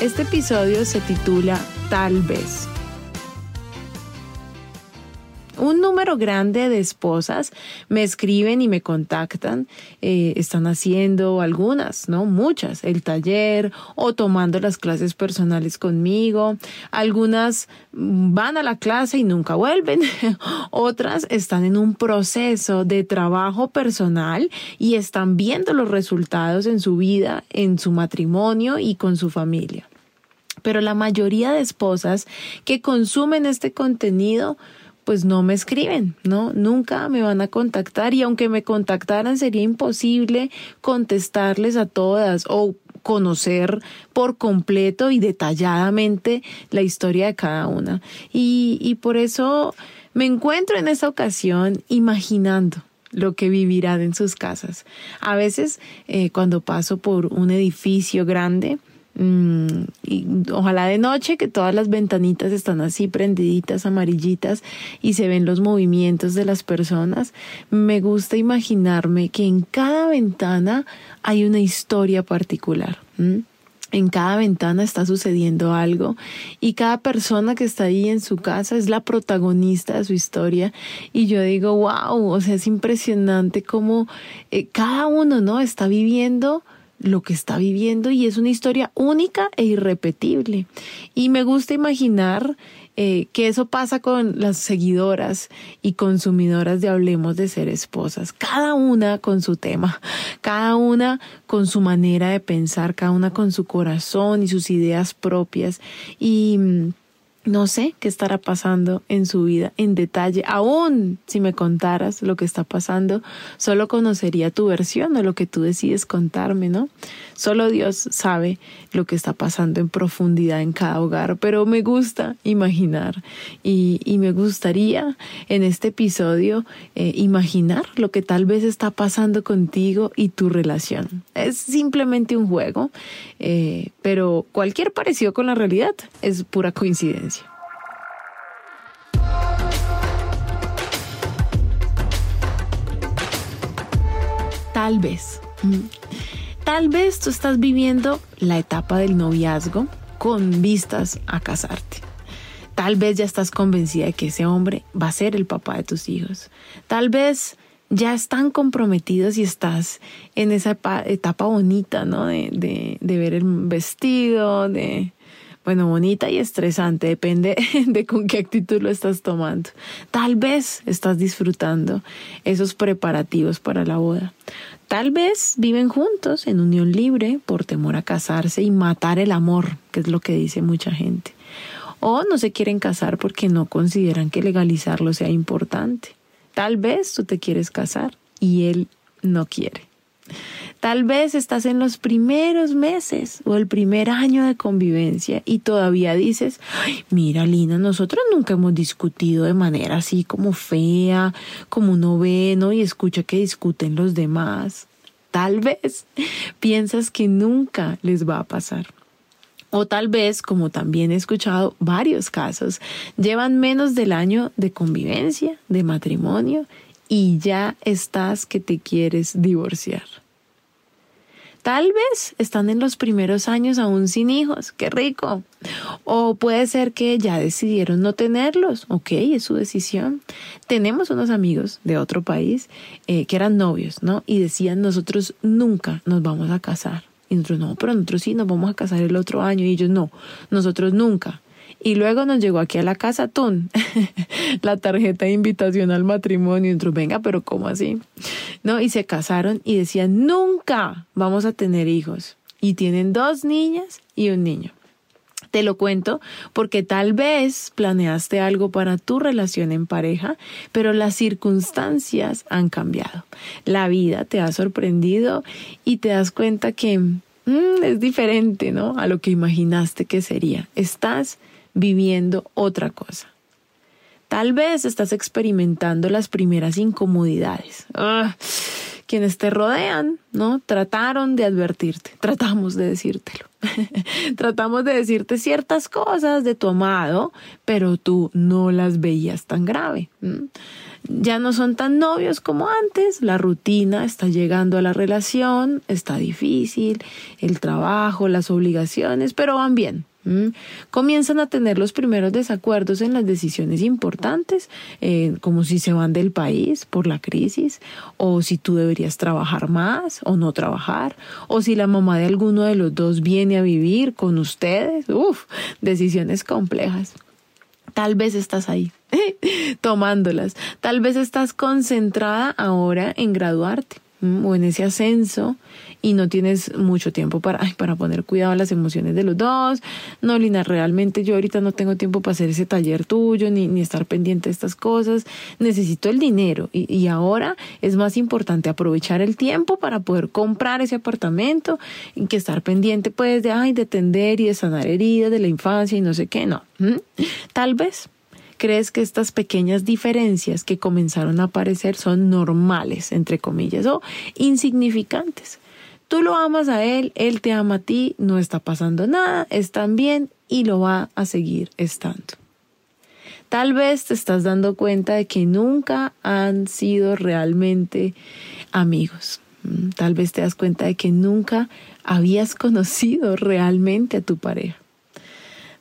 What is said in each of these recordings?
Este episodio se titula Tal vez. Un número grande de esposas me escriben y me contactan, eh, están haciendo algunas, ¿no? Muchas, el taller o tomando las clases personales conmigo. Algunas van a la clase y nunca vuelven. Otras están en un proceso de trabajo personal y están viendo los resultados en su vida, en su matrimonio y con su familia pero la mayoría de esposas que consumen este contenido pues no me escriben, ¿no? Nunca me van a contactar y aunque me contactaran sería imposible contestarles a todas o conocer por completo y detalladamente la historia de cada una. Y, por eso me encuentro en esta ocasión imaginando lo que vivirán en sus casas. A veces eh, cuando paso por un edificio grande, Mm, ojalá de noche que todas las ventanitas están así prendiditas, amarillitas y se ven los movimientos de las personas. Me gusta imaginarme que en cada ventana hay una historia particular. En cada ventana está sucediendo algo y cada persona que está ahí en su casa es la protagonista de su historia y yo digo, wow, o sea, es impresionante cómo eh, cada uno, ¿no? Está viviendo lo que está viviendo y es una historia única e irrepetible. Y me gusta imaginar eh, que eso pasa con las seguidoras y consumidoras de Hablemos de ser esposas, cada una con su tema, cada una con su manera de pensar, cada una con su corazón y sus ideas propias. Y mm, no sé qué estará pasando en su vida en detalle. Aún si me contaras lo que está pasando, solo conocería tu versión o lo que tú decides contarme, ¿no? Solo Dios sabe lo que está pasando en profundidad en cada hogar, pero me gusta imaginar y, me gustaría en este episodio eh, imaginar lo que tal vez está pasando contigo y tu relación. Es simplemente un juego, eh, pero cualquier parecido con la realidad es pura coincidencia. Tal vez. Tal vez tú estás viviendo la etapa del noviazgo con vistas a casarte. Tal vez ya estás convencida de que ese hombre va a ser el papá de tus hijos. Tal vez ya están comprometidos y estás en esa etapa bonita, ¿no? De, de ver el vestido, de, bueno, bonita y estresante, depende de con qué actitud lo estás tomando. Tal vez estás disfrutando esos preparativos para la boda. Tal vez viven juntos en unión libre por temor a casarse y matar el amor, que es lo que dice mucha gente. O no se quieren casar porque no consideran que legalizarlo sea importante. Tal vez tú te quieres casar y él no quiere. Tal vez estás en los primeros meses o el primer año de convivencia y todavía dices, mira Lina, nosotros nunca hemos discutido de manera así como fea, como uno ve, ¿no? Y escucha que discuten los demás. Tal vez piensas que nunca les va a pasar. O tal vez, como también he escuchado varios casos, llevan menos del año de convivencia, de matrimonio, y ya estás que te quieres divorciar. Tal vez están en los primeros años aún sin hijos, qué rico. O puede ser que ya decidieron no tenerlos, ok, es su decisión. Tenemos unos amigos de otro país eh, que eran novios, ¿no? Y decían, nosotros nunca nos vamos a casar. Y nosotros, no, pero nosotros sí nos vamos a casar el otro año. Y ellos, no, nosotros nunca. Y luego nos llegó aquí a la casa Tun, la tarjeta de invitación al matrimonio. Y venga, pero ¿cómo así? ¿No? Y se casaron y decían, nunca vamos a tener hijos. Y tienen dos niñas y un niño. Te lo cuento porque tal vez planeaste algo para tu relación en pareja, pero las circunstancias han cambiado. La vida te ha sorprendido y te das cuenta que mm, es diferente, ¿no? A lo que imaginaste que sería. Estás viviendo otra cosa. Tal vez estás experimentando las primeras incomodidades. Ah, quienes te rodean, ¿no? Trataron de advertirte, tratamos de decírtelo. Tratamos de decirte ciertas cosas de tu amado, pero tú no las veías tan grave. Ya no son tan novios como antes, la rutina está llegando a la relación, está difícil, el trabajo, las obligaciones, pero van bien. Comienzan a tener los primeros desacuerdos en las decisiones importantes, eh, como si se van del país por la crisis, o si tú deberías trabajar más o no trabajar, o si la mamá de alguno de los dos viene a vivir con ustedes. Uf, decisiones complejas. Tal vez estás ahí, tomándolas. Tal vez estás concentrada ahora en graduarte o en ese ascenso y no tienes mucho tiempo para, para poner cuidado a las emociones de los dos. No, Lina, realmente yo ahorita no tengo tiempo para hacer ese taller tuyo ni, ni estar pendiente de estas cosas. Necesito el dinero y, y ahora es más importante aprovechar el tiempo para poder comprar ese apartamento y que estar pendiente pues de, ay, de tender y de sanar heridas de la infancia y no sé qué. No, tal vez crees que estas pequeñas diferencias que comenzaron a aparecer son normales, entre comillas, o insignificantes. Tú lo amas a él, él te ama a ti, no está pasando nada, están bien y lo va a seguir estando. Tal vez te estás dando cuenta de que nunca han sido realmente amigos. Mm, tal vez te das cuenta de que nunca habías conocido realmente a tu pareja.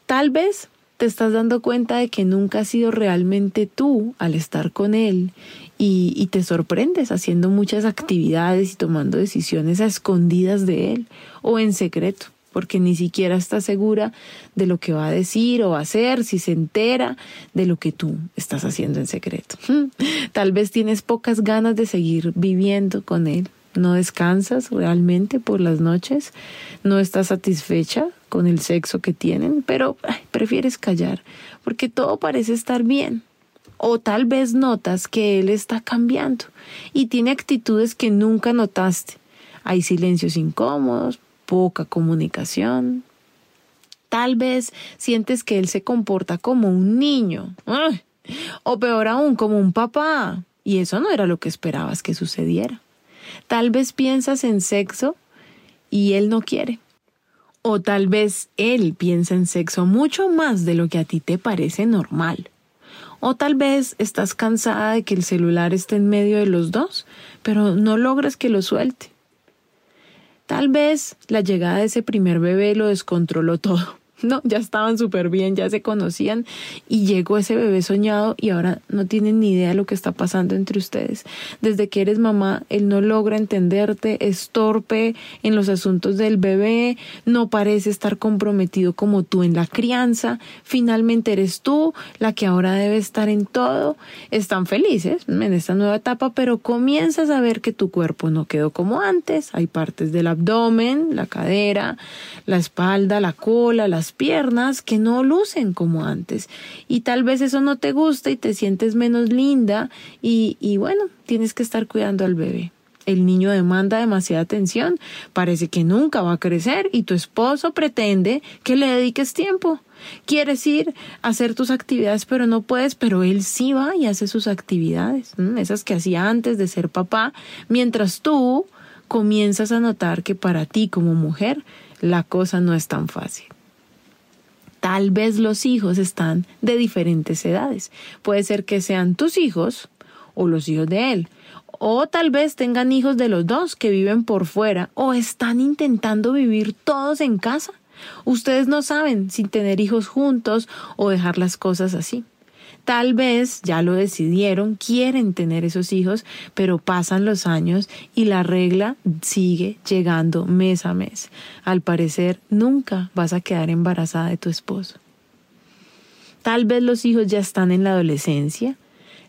Tal vez te estás dando cuenta de que nunca has sido realmente tú al estar con él y, te sorprendes haciendo muchas actividades y tomando decisiones a escondidas de él o en secreto porque ni siquiera estás segura de lo que va a decir o hacer, si se entera de lo que tú estás haciendo en secreto. Tal vez tienes pocas ganas de seguir viviendo con él, no descansas realmente por las noches, no estás satisfecha con el sexo que tienen, pero prefieres callar, porque todo parece estar bien. O tal vez notas que él está cambiando y tiene actitudes que nunca notaste. Hay silencios incómodos, poca comunicación. Tal vez sientes que él se comporta como un niño. O peor aún, como un papá. Y eso no era lo que esperabas que sucediera. Tal vez piensas en sexo y él no quiere. O tal vez él piensa en sexo mucho más de lo que a ti te parece normal. O tal vez estás cansada de que el celular esté en medio de los dos, pero no logras que lo suelte. Tal vez la llegada de ese primer bebé lo descontroló todo. No, ya estaban súper bien, ya se conocían y llegó ese bebé soñado y ahora no tienen ni idea de lo que está pasando entre ustedes. Desde que eres mamá, él no logra entenderte, es torpe en los asuntos del bebé, no parece estar comprometido como tú en la crianza. Finalmente eres tú la que ahora debe estar en todo. Están felices en esta nueva etapa, pero comienzas a ver que tu cuerpo no quedó como antes. Hay partes del abdomen, la cadera, la espalda, la cola, las piernas que no lucen como antes. Y tal vez eso no te gusta y te sientes menos linda y, bueno, tienes que estar cuidando al bebé. El niño demanda demasiada atención, parece que nunca va a crecer y tu esposo pretende que le dediques tiempo. Quieres ir a hacer tus actividades, pero no puedes, pero él sí va y hace sus actividades, esas que hacía antes de ser papá, mientras tú comienzas a notar que para ti como mujer la cosa no es tan fácil. Tal vez los hijos están de diferentes edades. Puede ser que sean tus hijos o los hijos de él. O tal vez tengan hijos de los dos que viven por fuera o están intentando vivir todos en casa. Ustedes no saben si tener hijos juntos o dejar las cosas así. Tal vez ya lo decidieron, quieren tener esos hijos, pero pasan los años y la regla sigue llegando mes a mes. Al parecer, nunca vas a quedar embarazada de tu esposo. Tal vez los hijos ya están en la adolescencia,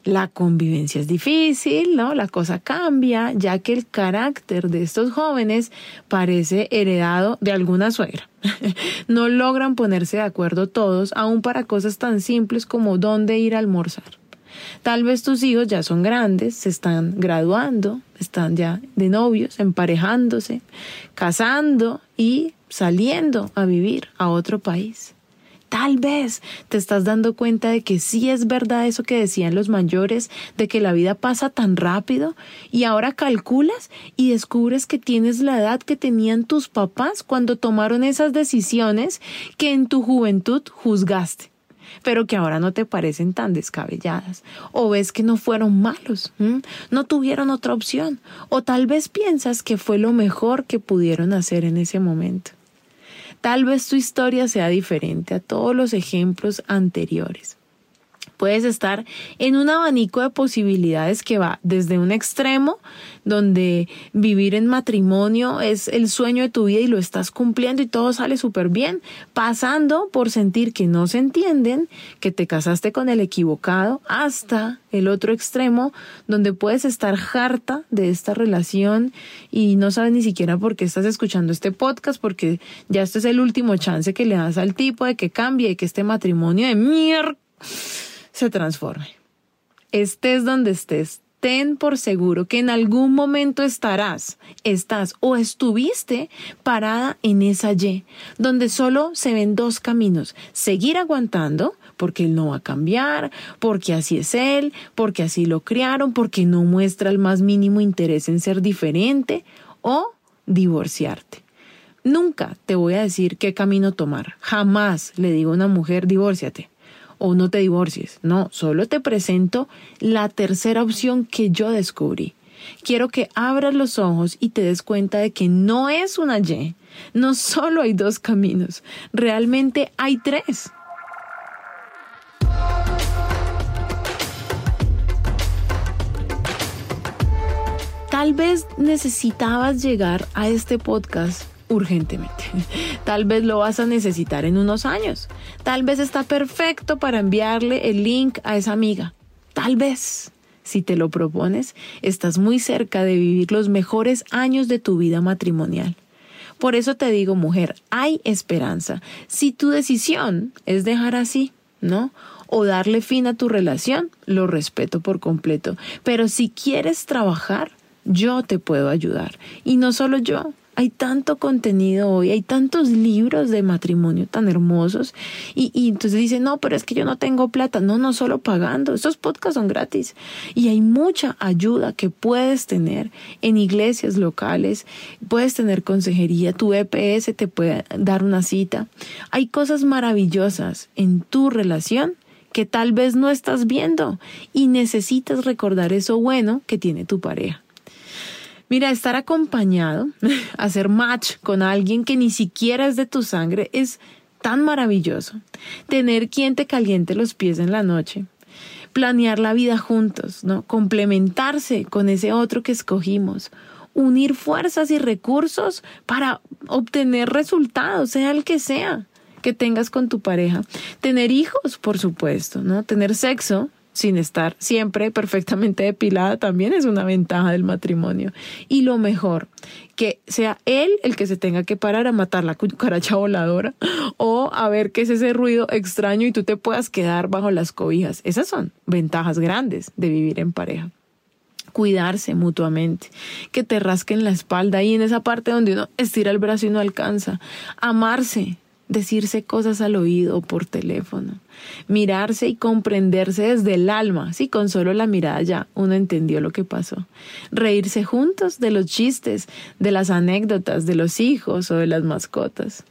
la convivencia es difícil, ¿no? La cosa cambia, ya que el carácter de estos jóvenes parece heredado de alguna suegra. no logran ponerse de acuerdo todos, aun para cosas tan simples como dónde ir a almorzar. Tal vez tus hijos ya son grandes, se están graduando, están ya de novios, emparejándose, casando y saliendo a vivir a otro país. Tal vez te estás dando cuenta de que sí es verdad eso que decían los mayores, de que la vida pasa tan rápido y ahora calculas y descubres que tienes la edad que tenían tus papás cuando tomaron esas decisiones que en tu juventud juzgaste pero que ahora no te parecen tan descabelladas. O ves que no fueron malos, no tuvieron otra opción. O tal vez piensas que fue lo mejor que pudieron hacer en ese momento. Tal vez tu historia sea diferente a todos los ejemplos anteriores. Puedes estar en un abanico de posibilidades que va desde un extremo, donde vivir en matrimonio es el sueño de tu vida y lo estás cumpliendo y todo sale súper bien, pasando por sentir que no se entienden, que te casaste con el equivocado, hasta el otro extremo, donde puedes estar harta de esta relación y no sabes ni siquiera por qué estás escuchando este podcast, porque ya este es el último chance que le das al tipo de que cambie, de que este matrimonio de mierda se transforme. Estés donde estés, ten por seguro que en algún momento estarás, estás o estuviste parada en esa Y, donde solo se ven dos caminos, seguir aguantando, porque él no va a cambiar, porque así es él, porque así lo criaron, porque no muestra el más mínimo interés en ser diferente, o divorciarte. Nunca te voy a decir qué camino tomar. Jamás le digo a una mujer, divórciate o no te divorcies. No, solo te presento la tercera opción que yo descubrí. Quiero que abras los ojos y te des cuenta de que no es una Y. No solo hay dos caminos, realmente hay tres. Tal vez necesitabas llegar a este podcast urgentemente. Tal vez lo vas a necesitar en unos años. Tal vez está perfecto para enviarle el link a esa amiga. Tal vez, si te lo propones, estás muy cerca de vivir los mejores años de tu vida matrimonial. Por eso te digo, mujer, hay esperanza. Si tu decisión es dejar así, ¿no? O darle fin a tu relación, lo respeto por completo. Pero si quieres trabajar, yo te puedo ayudar. Y no solo yo, hay tanto contenido hoy, hay tantos libros de matrimonio tan hermosos y, y entonces dicen, no, pero es que yo no tengo plata. No, no solo pagando, estos podcasts son gratis y hay mucha ayuda que puedes tener en iglesias locales, puedes tener consejería, tu EPS te puede dar una cita. Hay cosas maravillosas en tu relación que tal vez no estás viendo y necesitas recordar eso bueno que tiene tu pareja. Mira, estar acompañado, hacer match con alguien que ni siquiera es de tu sangre es tan maravilloso. Tener quien te caliente los pies en la noche. Planear la vida juntos, ¿no? Complementarse con ese otro que escogimos. Unir fuerzas y recursos para obtener resultados, sea el que sea que tengas con tu pareja. Tener hijos, por supuesto, ¿no? Tener sexo, sin estar siempre perfectamente depilada también es una ventaja del matrimonio. Y lo mejor, que sea él el que se tenga que parar a matar la cucaracha voladora o a ver qué es ese ruido extraño y tú te puedas quedar bajo las cobijas. Esas son ventajas grandes de vivir en pareja cuidarse mutuamente, que te rasquen la espalda y en esa parte donde uno estira el brazo y no alcanza, amarse, decirse cosas al oído por teléfono, mirarse y comprenderse desde el alma, sí, con solo la mirada ya uno entendió lo que pasó, reírse juntos de los chistes, de las anécdotas, de los hijos o de las mascotas.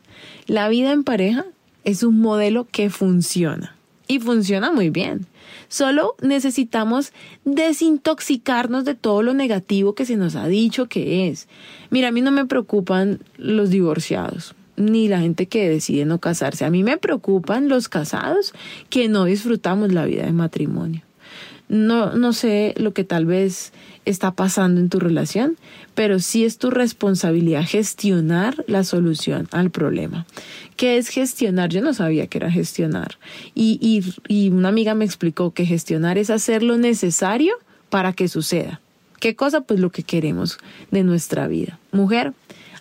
La vida en pareja es un modelo que funciona y funciona muy bien. Solo necesitamos desintoxicarnos de todo lo negativo que se nos ha dicho que es. Mira, a mí no me preocupan los divorciados ni la gente que decide no casarse. A mí me preocupan los casados que no disfrutamos la vida de matrimonio. No, no sé lo que tal vez está pasando en tu relación, pero sí es tu responsabilidad gestionar la solución al problema. ¿Qué es gestionar? Yo no sabía que era gestionar. Y, y, y una amiga me explicó que gestionar es hacer lo necesario para que suceda. ¿Qué cosa? Pues lo que queremos de nuestra vida. Mujer,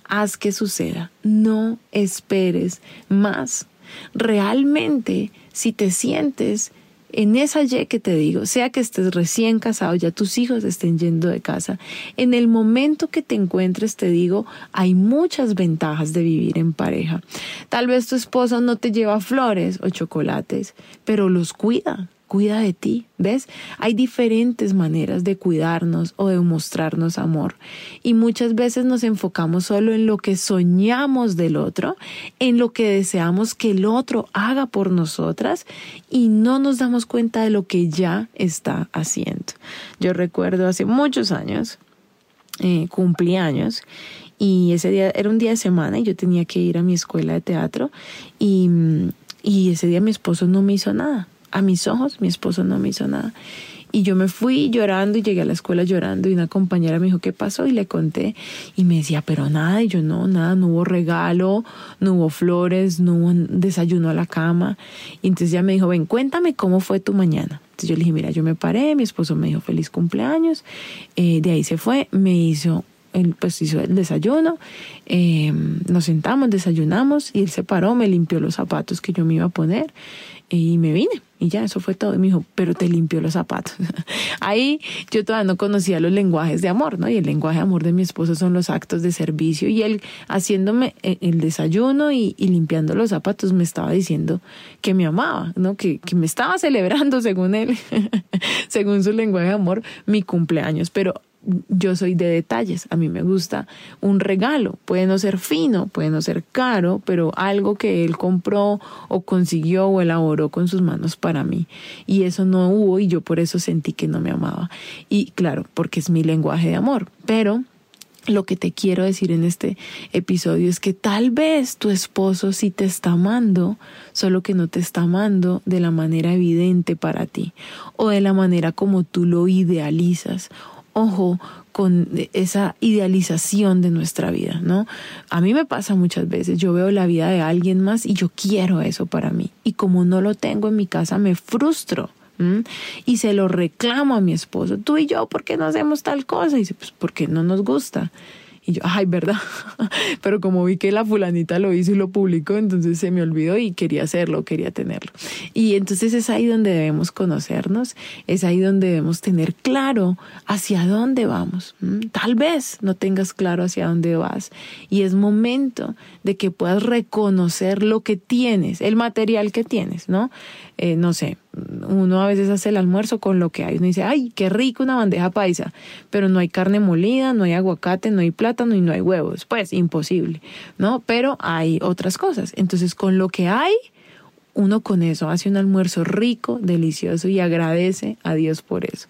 haz que suceda. No esperes más. Realmente, si te sientes en esa Y que te digo, sea que estés recién casado, ya tus hijos estén yendo de casa, en el momento que te encuentres, te digo, hay muchas ventajas de vivir en pareja. Tal vez tu esposo no te lleva flores o chocolates, pero los cuida, cuida de ti, ¿ves? Hay diferentes maneras de cuidarnos o de mostrarnos amor y muchas veces nos enfocamos solo en lo que soñamos del otro, en lo que deseamos que el otro haga por nosotras y no nos damos cuenta de lo que ya está haciendo. Yo recuerdo hace muchos años, eh, cumpleaños y ese día era un día de semana y yo tenía que ir a mi escuela de teatro y, y ese día mi esposo no me hizo nada a mis ojos, mi esposo no me hizo nada. Y yo me fui llorando y llegué a la escuela llorando y una compañera me dijo, ¿qué pasó? Y le conté y me decía, pero nada, y yo no, nada, no hubo regalo, no hubo flores, no hubo desayuno a la cama. Y entonces ella me dijo, ven, cuéntame cómo fue tu mañana. Entonces yo le dije, mira, yo me paré, mi esposo me dijo feliz cumpleaños, eh, de ahí se fue, me hizo él pues hizo el desayuno, eh, nos sentamos, desayunamos y él se paró, me limpió los zapatos que yo me iba a poner y me vine. Y ya, eso fue todo. Y me dijo, pero te limpió los zapatos. Ahí yo todavía no conocía los lenguajes de amor, ¿no? Y el lenguaje de amor de mi esposo son los actos de servicio. Y él haciéndome eh, el desayuno y, limpiando los zapatos me estaba diciendo que me amaba, ¿no? Que, que me estaba celebrando, según él, según su lenguaje de amor, mi cumpleaños. Pero yo soy de detalles. A mí me gusta un regalo. Puede no ser fino, puede no ser caro, pero algo que él compró o consiguió o elaboró con sus manos para mí. Y eso no hubo y yo por eso sentí que no me amaba. Y claro, porque es mi lenguaje de amor. Pero lo que te quiero decir en este episodio es que tal vez tu esposo sí te está amando, solo que no te está amando de la manera evidente para ti o de la manera como tú lo idealizas ojo con esa idealización de nuestra vida, ¿no? A mí me pasa muchas veces, yo veo la vida de alguien más y yo quiero eso para mí. Y como no lo tengo en mi casa, me frustro. Y se lo reclamo a mi esposo, tú y yo, ¿por qué no hacemos tal cosa? Y dice, pues porque no nos gusta. Y yo, ay, ¿verdad? Pero como vi que la fulanita lo hizo y lo publicó, entonces se me olvidó y quería hacerlo, quería tenerlo. Y entonces es ahí donde debemos conocernos, es ahí donde debemos tener claro hacia dónde vamos. Tal vez no tengas claro hacia dónde vas y es momento de que puedas reconocer lo que tienes, el material que tienes, ¿no? Eh, no sé, uno a veces hace el almuerzo con lo que hay. Uno dice, ay, qué rico una bandeja paisa, pero no hay carne molida, no hay aguacate, no hay plátano y no hay huevos. Pues imposible, ¿no? Pero hay otras cosas. Entonces, con lo que hay, uno con eso hace un almuerzo rico, delicioso y agradece a Dios por eso.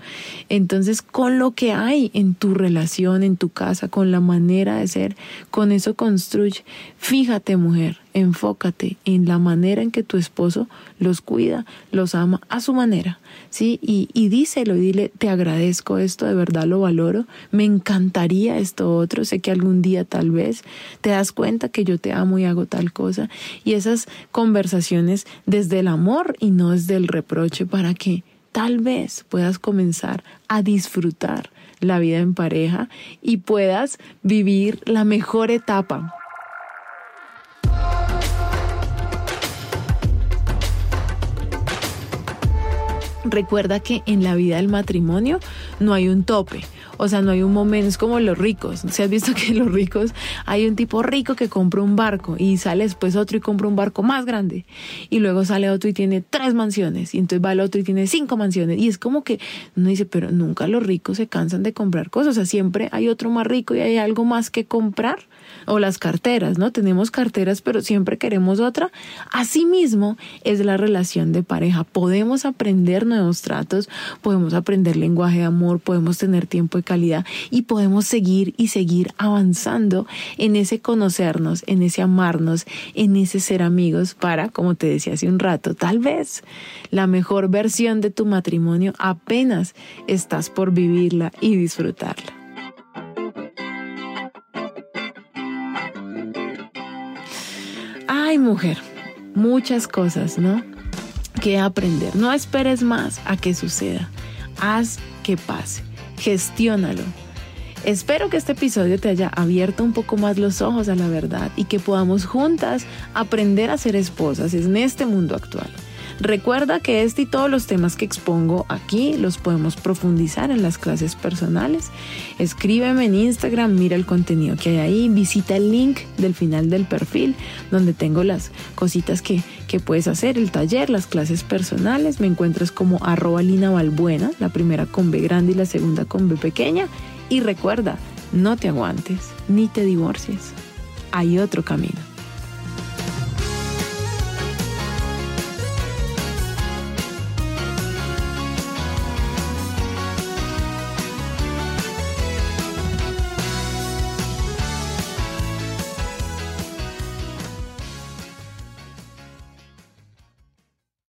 Entonces, con lo que hay en tu relación, en tu casa, con la manera de ser, con eso construye. Fíjate, mujer, enfócate en la manera en que tu esposo los cuida, los ama a su manera, ¿sí? Y, y díselo dile, te agradezco esto, de verdad lo valoro, me encantaría esto otro, sé que algún día tal vez te das cuenta que yo te amo y hago tal cosa. Y esas conversaciones desde el amor y no desde el reproche para que tal vez puedas comenzar a disfrutar la vida en pareja y puedas vivir la mejor etapa recuerda que en la vida del matrimonio no hay un tope. O sea, no hay un momento, es como los ricos. Si has visto que los ricos, hay un tipo rico que compra un barco y sale después otro y compra un barco más grande. Y luego sale otro y tiene tres mansiones. Y entonces va el otro y tiene cinco mansiones. Y es como que uno dice, pero nunca los ricos se cansan de comprar cosas. O sea, siempre hay otro más rico y hay algo más que comprar o las carteras, ¿no? Tenemos carteras, pero siempre queremos otra. Asimismo, es la relación de pareja. Podemos aprender nuevos tratos, podemos aprender lenguaje de amor, podemos tener tiempo de calidad y podemos seguir y seguir avanzando en ese conocernos, en ese amarnos, en ese ser amigos para, como te decía hace un rato, tal vez la mejor versión de tu matrimonio apenas estás por vivirla y disfrutarla. Mujer, muchas cosas, ¿no? Que aprender. No esperes más a que suceda. Haz que pase. Gestiónalo. Espero que este episodio te haya abierto un poco más los ojos a la verdad y que podamos juntas aprender a ser esposas en este mundo actual. Recuerda que este y todos los temas que expongo aquí los podemos profundizar en las clases personales. Escríbeme en Instagram, mira el contenido que hay ahí, visita el link del final del perfil donde tengo las cositas que, que puedes hacer, el taller, las clases personales. Me encuentras como arroba Lina Valbuena, la primera con B grande y la segunda con B pequeña. Y recuerda, no te aguantes ni te divorcies. Hay otro camino.